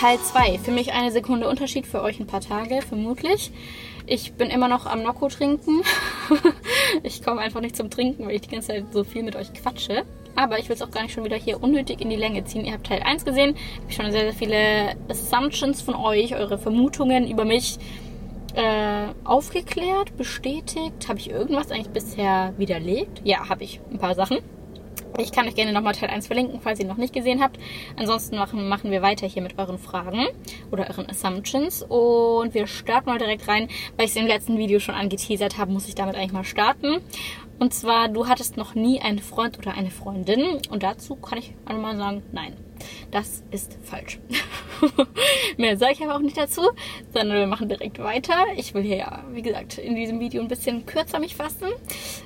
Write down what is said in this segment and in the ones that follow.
Teil 2. Für mich eine Sekunde Unterschied, für euch ein paar Tage, vermutlich. Ich bin immer noch am Nocco trinken. ich komme einfach nicht zum Trinken, weil ich die ganze Zeit so viel mit euch quatsche. Aber ich will es auch gar nicht schon wieder hier unnötig in die Länge ziehen. Ihr habt Teil 1 gesehen. Ich habe schon sehr, sehr viele Assumptions von euch, eure Vermutungen über mich äh, aufgeklärt, bestätigt. Habe ich irgendwas eigentlich bisher widerlegt? Ja, habe ich ein paar Sachen. Ich kann euch gerne nochmal Teil 1 verlinken, falls ihr noch nicht gesehen habt. Ansonsten machen, machen wir weiter hier mit euren Fragen oder euren Assumptions. Und wir starten mal direkt rein, weil ich es im letzten Video schon angeteasert habe, muss ich damit eigentlich mal starten. Und zwar, du hattest noch nie einen Freund oder eine Freundin. Und dazu kann ich einmal sagen, nein. Das ist falsch. Mehr sage ich aber auch nicht dazu, sondern wir machen direkt weiter. Ich will hier ja, wie gesagt, in diesem Video ein bisschen kürzer mich fassen.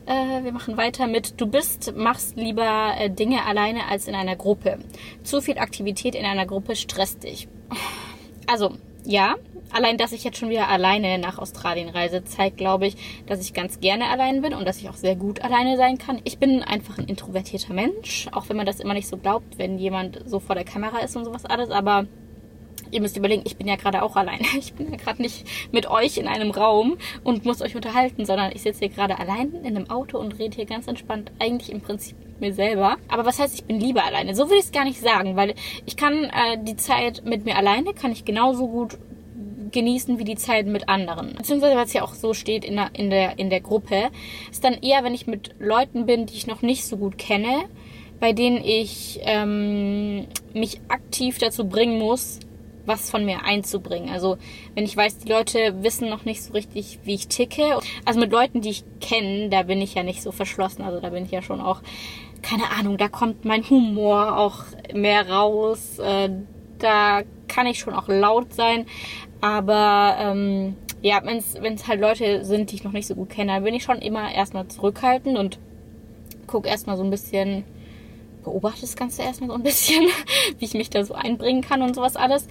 Äh, wir machen weiter mit, du bist, machst lieber äh, Dinge alleine als in einer Gruppe. Zu viel Aktivität in einer Gruppe stresst dich. Also, ja, allein, dass ich jetzt schon wieder alleine nach Australien reise, zeigt, glaube ich, dass ich ganz gerne allein bin und dass ich auch sehr gut alleine sein kann. Ich bin einfach ein introvertierter Mensch, auch wenn man das immer nicht so glaubt, wenn jemand so vor der Kamera ist und sowas alles, aber ihr müsst überlegen, ich bin ja gerade auch alleine. Ich bin ja gerade nicht mit euch in einem Raum und muss euch unterhalten, sondern ich sitze hier gerade allein in einem Auto und rede hier ganz entspannt, eigentlich im Prinzip mit mir selber. Aber was heißt, ich bin lieber alleine? So will ich es gar nicht sagen, weil ich kann äh, die Zeit mit mir alleine, kann ich genauso gut genießen wie die Zeit mit anderen. Beziehungsweise, es ja auch so steht in der, in der, in der Gruppe, ist dann eher, wenn ich mit Leuten bin, die ich noch nicht so gut kenne, bei denen ich ähm, mich aktiv dazu bringen muss, was von mir einzubringen. Also wenn ich weiß, die Leute wissen noch nicht so richtig, wie ich ticke. Also mit Leuten, die ich kenne, da bin ich ja nicht so verschlossen. Also da bin ich ja schon auch, keine Ahnung, da kommt mein Humor auch mehr raus. Äh, da kann ich schon auch laut sein. Aber ähm, ja, wenn es halt Leute sind, die ich noch nicht so gut kenne, dann bin ich schon immer erstmal zurückhaltend und gucke erstmal so ein bisschen, beobachte das Ganze erstmal so ein bisschen, wie ich mich da so einbringen kann und sowas alles.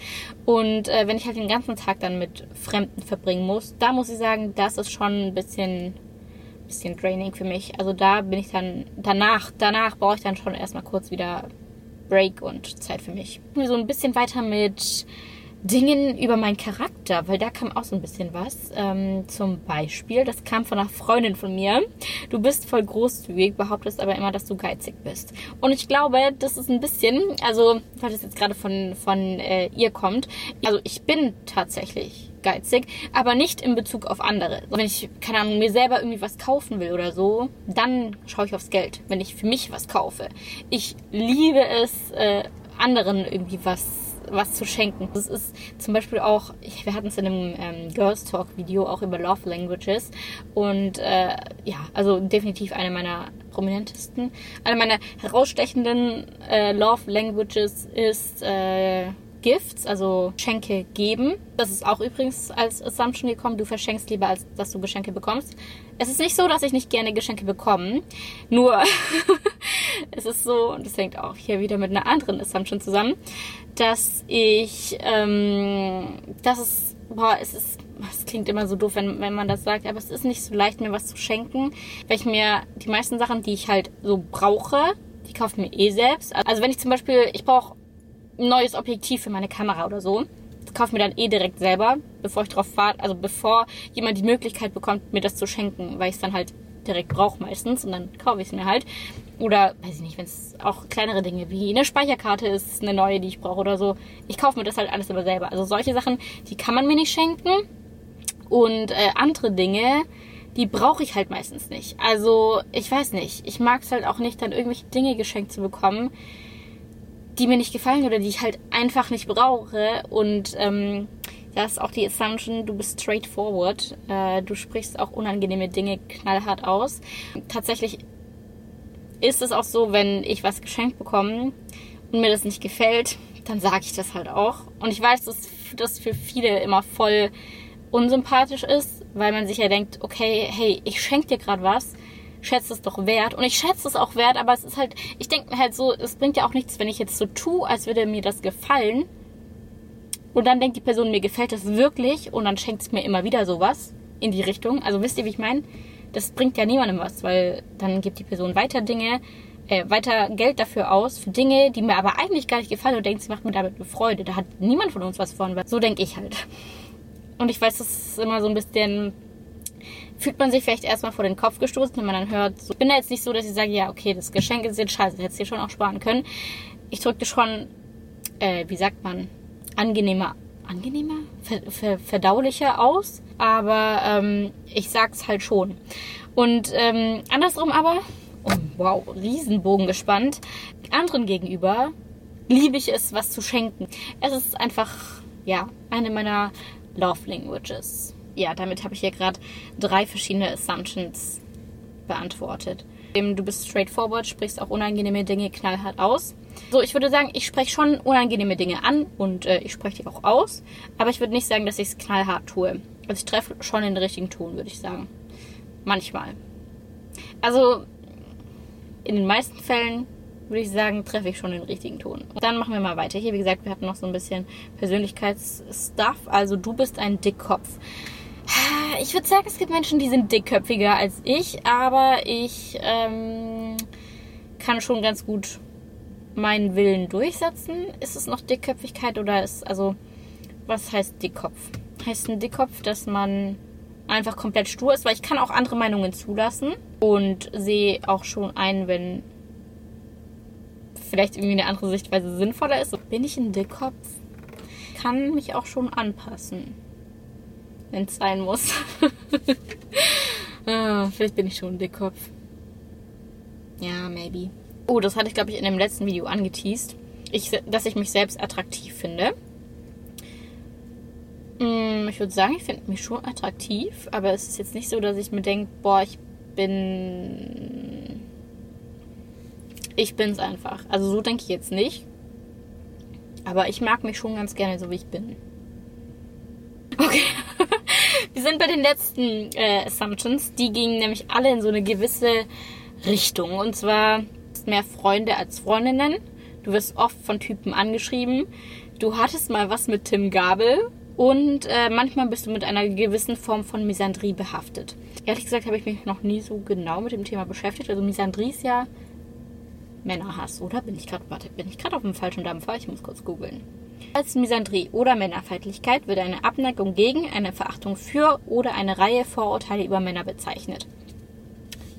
Und äh, wenn ich halt den ganzen Tag dann mit Fremden verbringen muss, da muss ich sagen, das ist schon ein bisschen bisschen draining für mich. Also da bin ich dann danach, danach brauche ich dann schon erstmal kurz wieder Break und Zeit für mich. So ein bisschen weiter mit Dingen über meinen Charakter, weil da kam auch so ein bisschen was. Ähm, zum Beispiel, das kam von einer Freundin von mir. Du bist voll großzügig, behauptest aber immer, dass du geizig bist. Und ich glaube, das ist ein bisschen, also, weil das jetzt gerade von, von äh, ihr kommt, also ich bin tatsächlich geizig, aber nicht in Bezug auf andere. Wenn ich, keine Ahnung, mir selber irgendwie was kaufen will oder so, dann schaue ich aufs Geld, wenn ich für mich was kaufe. Ich liebe es, äh, anderen irgendwie was was zu schenken. Das ist zum Beispiel auch, wir hatten es in einem ähm, Girls Talk Video auch über Love Languages und äh, ja, also definitiv eine meiner prominentesten, eine meiner herausstechenden äh, Love Languages ist äh, Gifts, also Schenke geben. Das ist auch übrigens als Assumption gekommen. Du verschenkst lieber, als dass du Geschenke bekommst. Es ist nicht so, dass ich nicht gerne Geschenke bekomme. Nur es ist so, und das hängt auch hier wieder mit einer anderen Assumption zusammen, dass ich, ähm, das ist, boah, es ist, es klingt immer so doof, wenn, wenn man das sagt, aber es ist nicht so leicht, mir was zu schenken, weil ich mir die meisten Sachen, die ich halt so brauche, die kaufe ich mir eh selbst. Also wenn ich zum Beispiel, ich brauche ein neues Objektiv für meine Kamera oder so, das kaufe ich mir dann eh direkt selber, bevor ich drauf warte, also bevor jemand die Möglichkeit bekommt, mir das zu schenken, weil ich es dann halt direkt brauche meistens und dann kaufe ich es mir halt. Oder, weiß ich nicht, wenn es auch kleinere Dinge wie eine Speicherkarte ist, eine neue, die ich brauche oder so. Ich kaufe mir das halt alles immer selber. Also solche Sachen, die kann man mir nicht schenken. Und äh, andere Dinge, die brauche ich halt meistens nicht. Also, ich weiß nicht. Ich mag es halt auch nicht, dann irgendwelche Dinge geschenkt zu bekommen, die mir nicht gefallen oder die ich halt einfach nicht brauche. Und ähm, das ist auch die Assumption, du bist straightforward. Äh, du sprichst auch unangenehme Dinge knallhart aus. Tatsächlich ist es auch so, wenn ich was geschenkt bekomme und mir das nicht gefällt, dann sage ich das halt auch. Und ich weiß, dass das für viele immer voll unsympathisch ist, weil man sich ja denkt, okay, hey, ich schenke dir gerade was, schätze es doch wert. Und ich schätze es auch wert, aber es ist halt, ich denke mir halt so, es bringt ja auch nichts, wenn ich jetzt so tue, als würde mir das gefallen. Und dann denkt die Person, mir gefällt das wirklich und dann schenkt es mir immer wieder sowas in die Richtung. Also wisst ihr, wie ich meine? das bringt ja niemandem was, weil dann gibt die Person weiter Dinge, äh, weiter Geld dafür aus, für Dinge, die mir aber eigentlich gar nicht gefallen und denkt, sie macht mir damit eine Freude. Da hat niemand von uns was von. So denke ich halt. Und ich weiß, das ist immer so ein bisschen fühlt man sich vielleicht erstmal vor den Kopf gestoßen, wenn man dann hört, so, ich bin da jetzt nicht so, dass ich sage, ja, okay, das Geschenk ist jetzt scheiße, hättest du dir schon auch sparen können. Ich drückte schon, äh, wie sagt man, angenehmer, angenehmer, ver, ver, verdaulicher aus, aber ähm, ich sag's halt schon. Und ähm, andersrum aber, oh, wow, Riesenbogen gespannt, anderen gegenüber liebe ich es, was zu schenken. Es ist einfach, ja, eine meiner Love Languages ja, damit habe ich hier gerade drei verschiedene Assumptions beantwortet. Du bist straightforward, sprichst auch unangenehme Dinge knallhart aus. So, ich würde sagen, ich spreche schon unangenehme Dinge an und äh, ich spreche die auch aus, aber ich würde nicht sagen, dass ich es knallhart tue. Also ich treffe schon den richtigen Ton, würde ich sagen. Manchmal. Also in den meisten Fällen würde ich sagen, treffe ich schon den richtigen Ton. Und dann machen wir mal weiter. Hier, wie gesagt, wir hatten noch so ein bisschen Persönlichkeitsstuff. Also du bist ein Dickkopf. Ich würde sagen, es gibt Menschen, die sind dickköpfiger als ich, aber ich ähm, kann schon ganz gut meinen Willen durchsetzen. Ist es noch Dickköpfigkeit oder ist, also, was heißt Dickkopf? Heißt ein Dickkopf, dass man einfach komplett stur ist, weil ich kann auch andere Meinungen zulassen und sehe auch schon ein, wenn vielleicht irgendwie eine andere Sichtweise sinnvoller ist. Bin ich ein Dickkopf? Kann mich auch schon anpassen wenn es sein muss. ah, vielleicht bin ich schon ein Dickkopf. Ja, maybe. Oh, das hatte ich, glaube ich, in dem letzten Video angeteased. Ich, dass ich mich selbst attraktiv finde. Hm, ich würde sagen, ich finde mich schon attraktiv, aber es ist jetzt nicht so, dass ich mir denke, boah, ich bin. Ich bin's einfach. Also so denke ich jetzt nicht. Aber ich mag mich schon ganz gerne so, wie ich bin. Okay. Wir sind bei den letzten äh, Assumptions. Die gingen nämlich alle in so eine gewisse Richtung. Und zwar mehr Freunde als Freundinnen. Du wirst oft von Typen angeschrieben. Du hattest mal was mit Tim Gabel. Und äh, manchmal bist du mit einer gewissen Form von Misandrie behaftet. Ehrlich gesagt habe ich mich noch nie so genau mit dem Thema beschäftigt. Also Misandrie ist ja Männerhass, oder? Bin ich gerade, warte, bin ich gerade auf dem falschen Dampfer? Ich muss kurz googeln. Als Misandrie oder Männerfeindlichkeit wird eine Abneigung gegen, eine Verachtung für oder eine Reihe Vorurteile über Männer bezeichnet.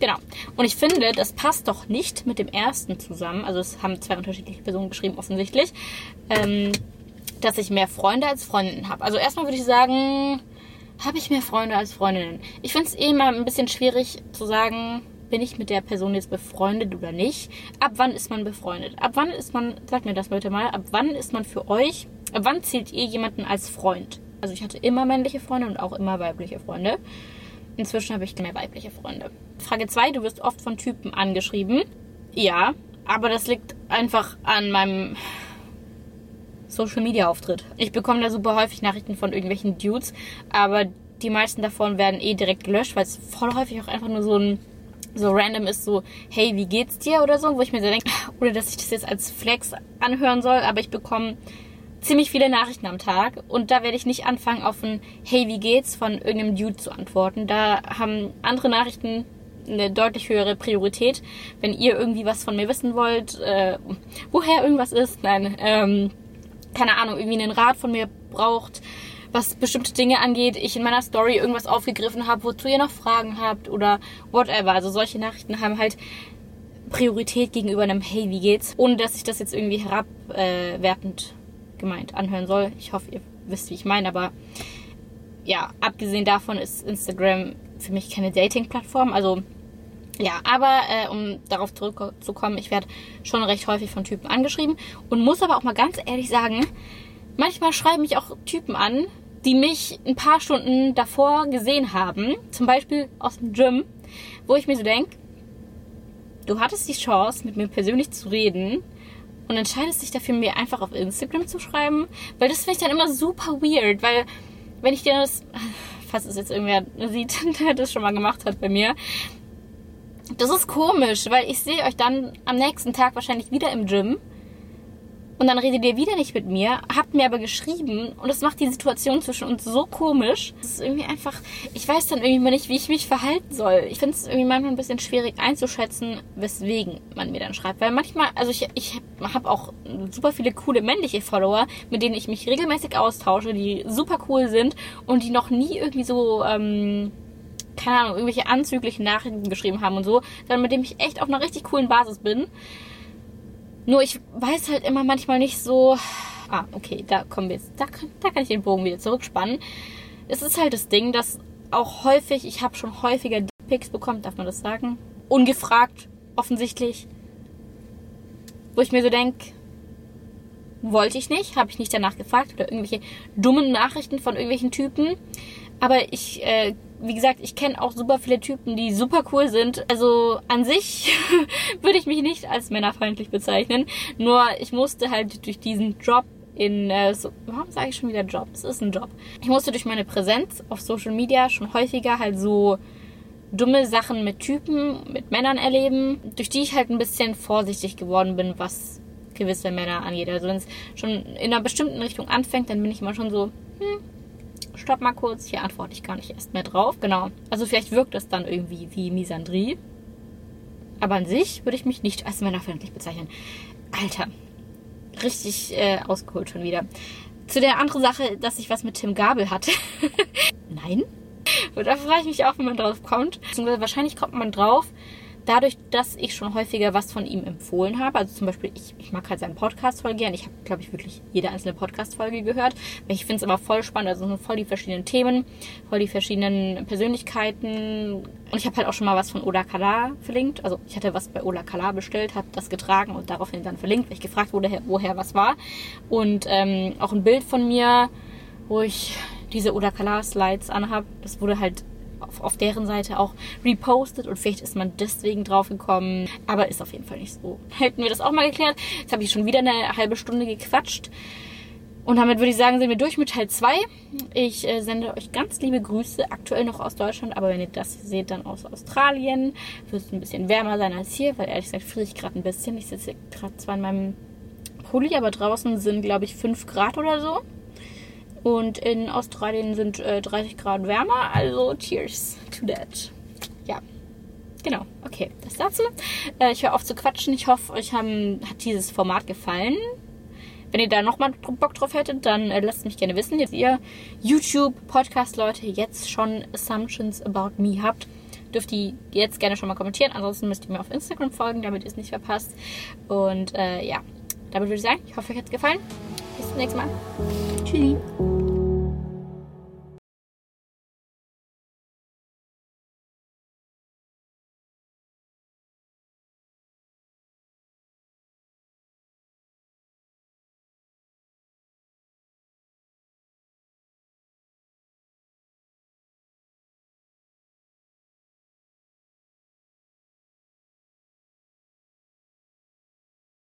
Genau. Und ich finde, das passt doch nicht mit dem ersten zusammen. Also es haben zwei unterschiedliche Personen geschrieben, offensichtlich. Ähm, dass ich mehr Freunde als Freundinnen habe. Also erstmal würde ich sagen, habe ich mehr Freunde als Freundinnen. Ich finde es eh immer ein bisschen schwierig zu sagen, bin ich mit der Person jetzt befreundet oder nicht? Ab wann ist man befreundet? Ab wann ist man, sagt mir das Leute mal, ab wann ist man für euch, ab wann zählt ihr jemanden als Freund? Also ich hatte immer männliche Freunde und auch immer weibliche Freunde. Inzwischen habe ich mehr weibliche Freunde. Frage 2, du wirst oft von Typen angeschrieben. Ja, aber das liegt einfach an meinem Social Media Auftritt. Ich bekomme da super häufig Nachrichten von irgendwelchen Dudes, aber die meisten davon werden eh direkt gelöscht, weil es voll häufig auch einfach nur so ein so random ist, so, hey, wie geht's dir oder so, wo ich mir so denke, oder dass ich das jetzt als Flex anhören soll, aber ich bekomme ziemlich viele Nachrichten am Tag und da werde ich nicht anfangen, auf ein Hey, wie geht's von irgendeinem Dude zu antworten. Da haben andere Nachrichten eine deutlich höhere Priorität. Wenn ihr irgendwie was von mir wissen wollt, äh, woher irgendwas ist, nein, ähm, keine Ahnung, irgendwie einen Rat von mir braucht, was bestimmte Dinge angeht, ich in meiner Story irgendwas aufgegriffen habe, wozu ihr noch Fragen habt oder whatever. Also solche Nachrichten haben halt Priorität gegenüber einem Hey, wie geht's? Ohne dass ich das jetzt irgendwie herabwertend äh, gemeint anhören soll. Ich hoffe, ihr wisst, wie ich meine, aber ja, abgesehen davon ist Instagram für mich keine Dating-Plattform. Also ja, aber äh, um darauf zurückzukommen, ich werde schon recht häufig von Typen angeschrieben und muss aber auch mal ganz ehrlich sagen, manchmal schreiben mich auch Typen an, die mich ein paar Stunden davor gesehen haben, zum Beispiel aus dem Gym, wo ich mir so denke, du hattest die Chance, mit mir persönlich zu reden und entscheidest dich dafür, mir einfach auf Instagram zu schreiben, weil das finde ich dann immer super weird, weil wenn ich dir das, falls es jetzt irgendwer sieht, der das schon mal gemacht hat bei mir, das ist komisch, weil ich sehe euch dann am nächsten Tag wahrscheinlich wieder im Gym Und dann redet ihr wieder nicht mit mir, habt mir aber geschrieben und das macht die Situation zwischen uns so komisch. Es ist irgendwie einfach, ich weiß dann irgendwie mal nicht, wie ich mich verhalten soll. Ich finde es irgendwie manchmal ein bisschen schwierig einzuschätzen, weswegen man mir dann schreibt. Weil manchmal, also ich, ich habe auch super viele coole männliche Follower, mit denen ich mich regelmäßig austausche, die super cool sind und die noch nie irgendwie so, ähm, keine Ahnung, irgendwelche anzüglichen Nachrichten geschrieben haben und so, sondern mit dem ich echt auf einer richtig coolen Basis bin. Nur ich weiß halt immer manchmal nicht so. Ah, okay, da kommen wir jetzt. Da, da kann ich den Bogen wieder zurückspannen. Es ist halt das Ding, dass auch häufig, ich habe schon häufiger Pics bekommen, darf man das sagen? Ungefragt, offensichtlich. Wo ich mir so denke, wollte ich nicht, habe ich nicht danach gefragt oder irgendwelche dummen Nachrichten von irgendwelchen Typen. Aber ich äh, wie gesagt, ich kenne auch super viele Typen, die super cool sind. Also an sich würde ich mich nicht als männerfeindlich bezeichnen. Nur ich musste halt durch diesen Job in, äh, so, warum sage ich schon wieder Job? Es ist ein Job. Ich musste durch meine Präsenz auf Social Media schon häufiger halt so dumme Sachen mit Typen, mit Männern erleben, durch die ich halt ein bisschen vorsichtig geworden bin, was gewisse Männer angeht. Also wenn es schon in einer bestimmten Richtung anfängt, dann bin ich immer schon so, hm, stopp mal kurz, hier antworte ich gar nicht erst mehr drauf. Genau. Also vielleicht wirkt das dann irgendwie wie Misandrie. Aber an sich würde ich mich nicht als männerfreundlich bezeichnen. Alter, richtig äh, ausgeholt schon wieder. Zu der anderen Sache, dass ich was mit Tim Gabel hatte. Nein. Und da frage ich mich auch, wenn man drauf kommt. Wahrscheinlich kommt man drauf, dadurch, dass ich schon häufiger was von ihm empfohlen habe, also zum Beispiel, ich, ich mag halt seinen Podcast voll gern. Ich habe, glaube ich, wirklich jede einzelne Podcast-Folge gehört. Ich finde es immer voll spannend. Also sind voll die verschiedenen Themen, voll die verschiedenen Persönlichkeiten. Und ich habe halt auch schon mal was von Ola Kala verlinkt. Also ich hatte was bei Ola Kala bestellt, habe das getragen und daraufhin dann verlinkt, weil ich gefragt wurde, woher was war. Und ähm, auch ein Bild von mir, wo ich diese Ola Kala Slides anhabe. Das wurde halt auf, auf deren Seite auch repostet und vielleicht ist man deswegen drauf gekommen. Aber ist auf jeden Fall nicht so. Hätten wir das auch mal geklärt. Jetzt habe ich schon wieder eine halbe Stunde gequatscht. Und damit würde ich sagen, sind wir durch mit Teil 2. Ich äh, sende euch ganz liebe Grüße, aktuell noch aus Deutschland, aber wenn ihr das seht, dann aus Australien. Wird es ein bisschen wärmer sein als hier, weil ehrlich gesagt friere ich gerade ein bisschen. Ich sitze gerade zwar in meinem Pulli, aber draußen sind, glaube ich, 5 Grad oder so. Und in Australien sind äh, 30 Grad wärmer, also cheers to that. Ja, genau. Okay, das dazu. Äh, ich höre auf zu quatschen. Ich hoffe, euch haben, hat dieses Format gefallen. Wenn ihr da nochmal Bock drauf hättet, dann äh, lasst mich gerne wissen. Jetzt ihr YouTube-Podcast-Leute jetzt schon Assumptions about me habt, dürft ihr jetzt gerne schon mal kommentieren. Ansonsten müsst ihr mir auf Instagram folgen, damit ihr es nicht verpasst. Und äh, ja, damit würde ich sagen, ich hoffe, euch hat es gefallen. Bis zum nächsten Mal. Tschüssi.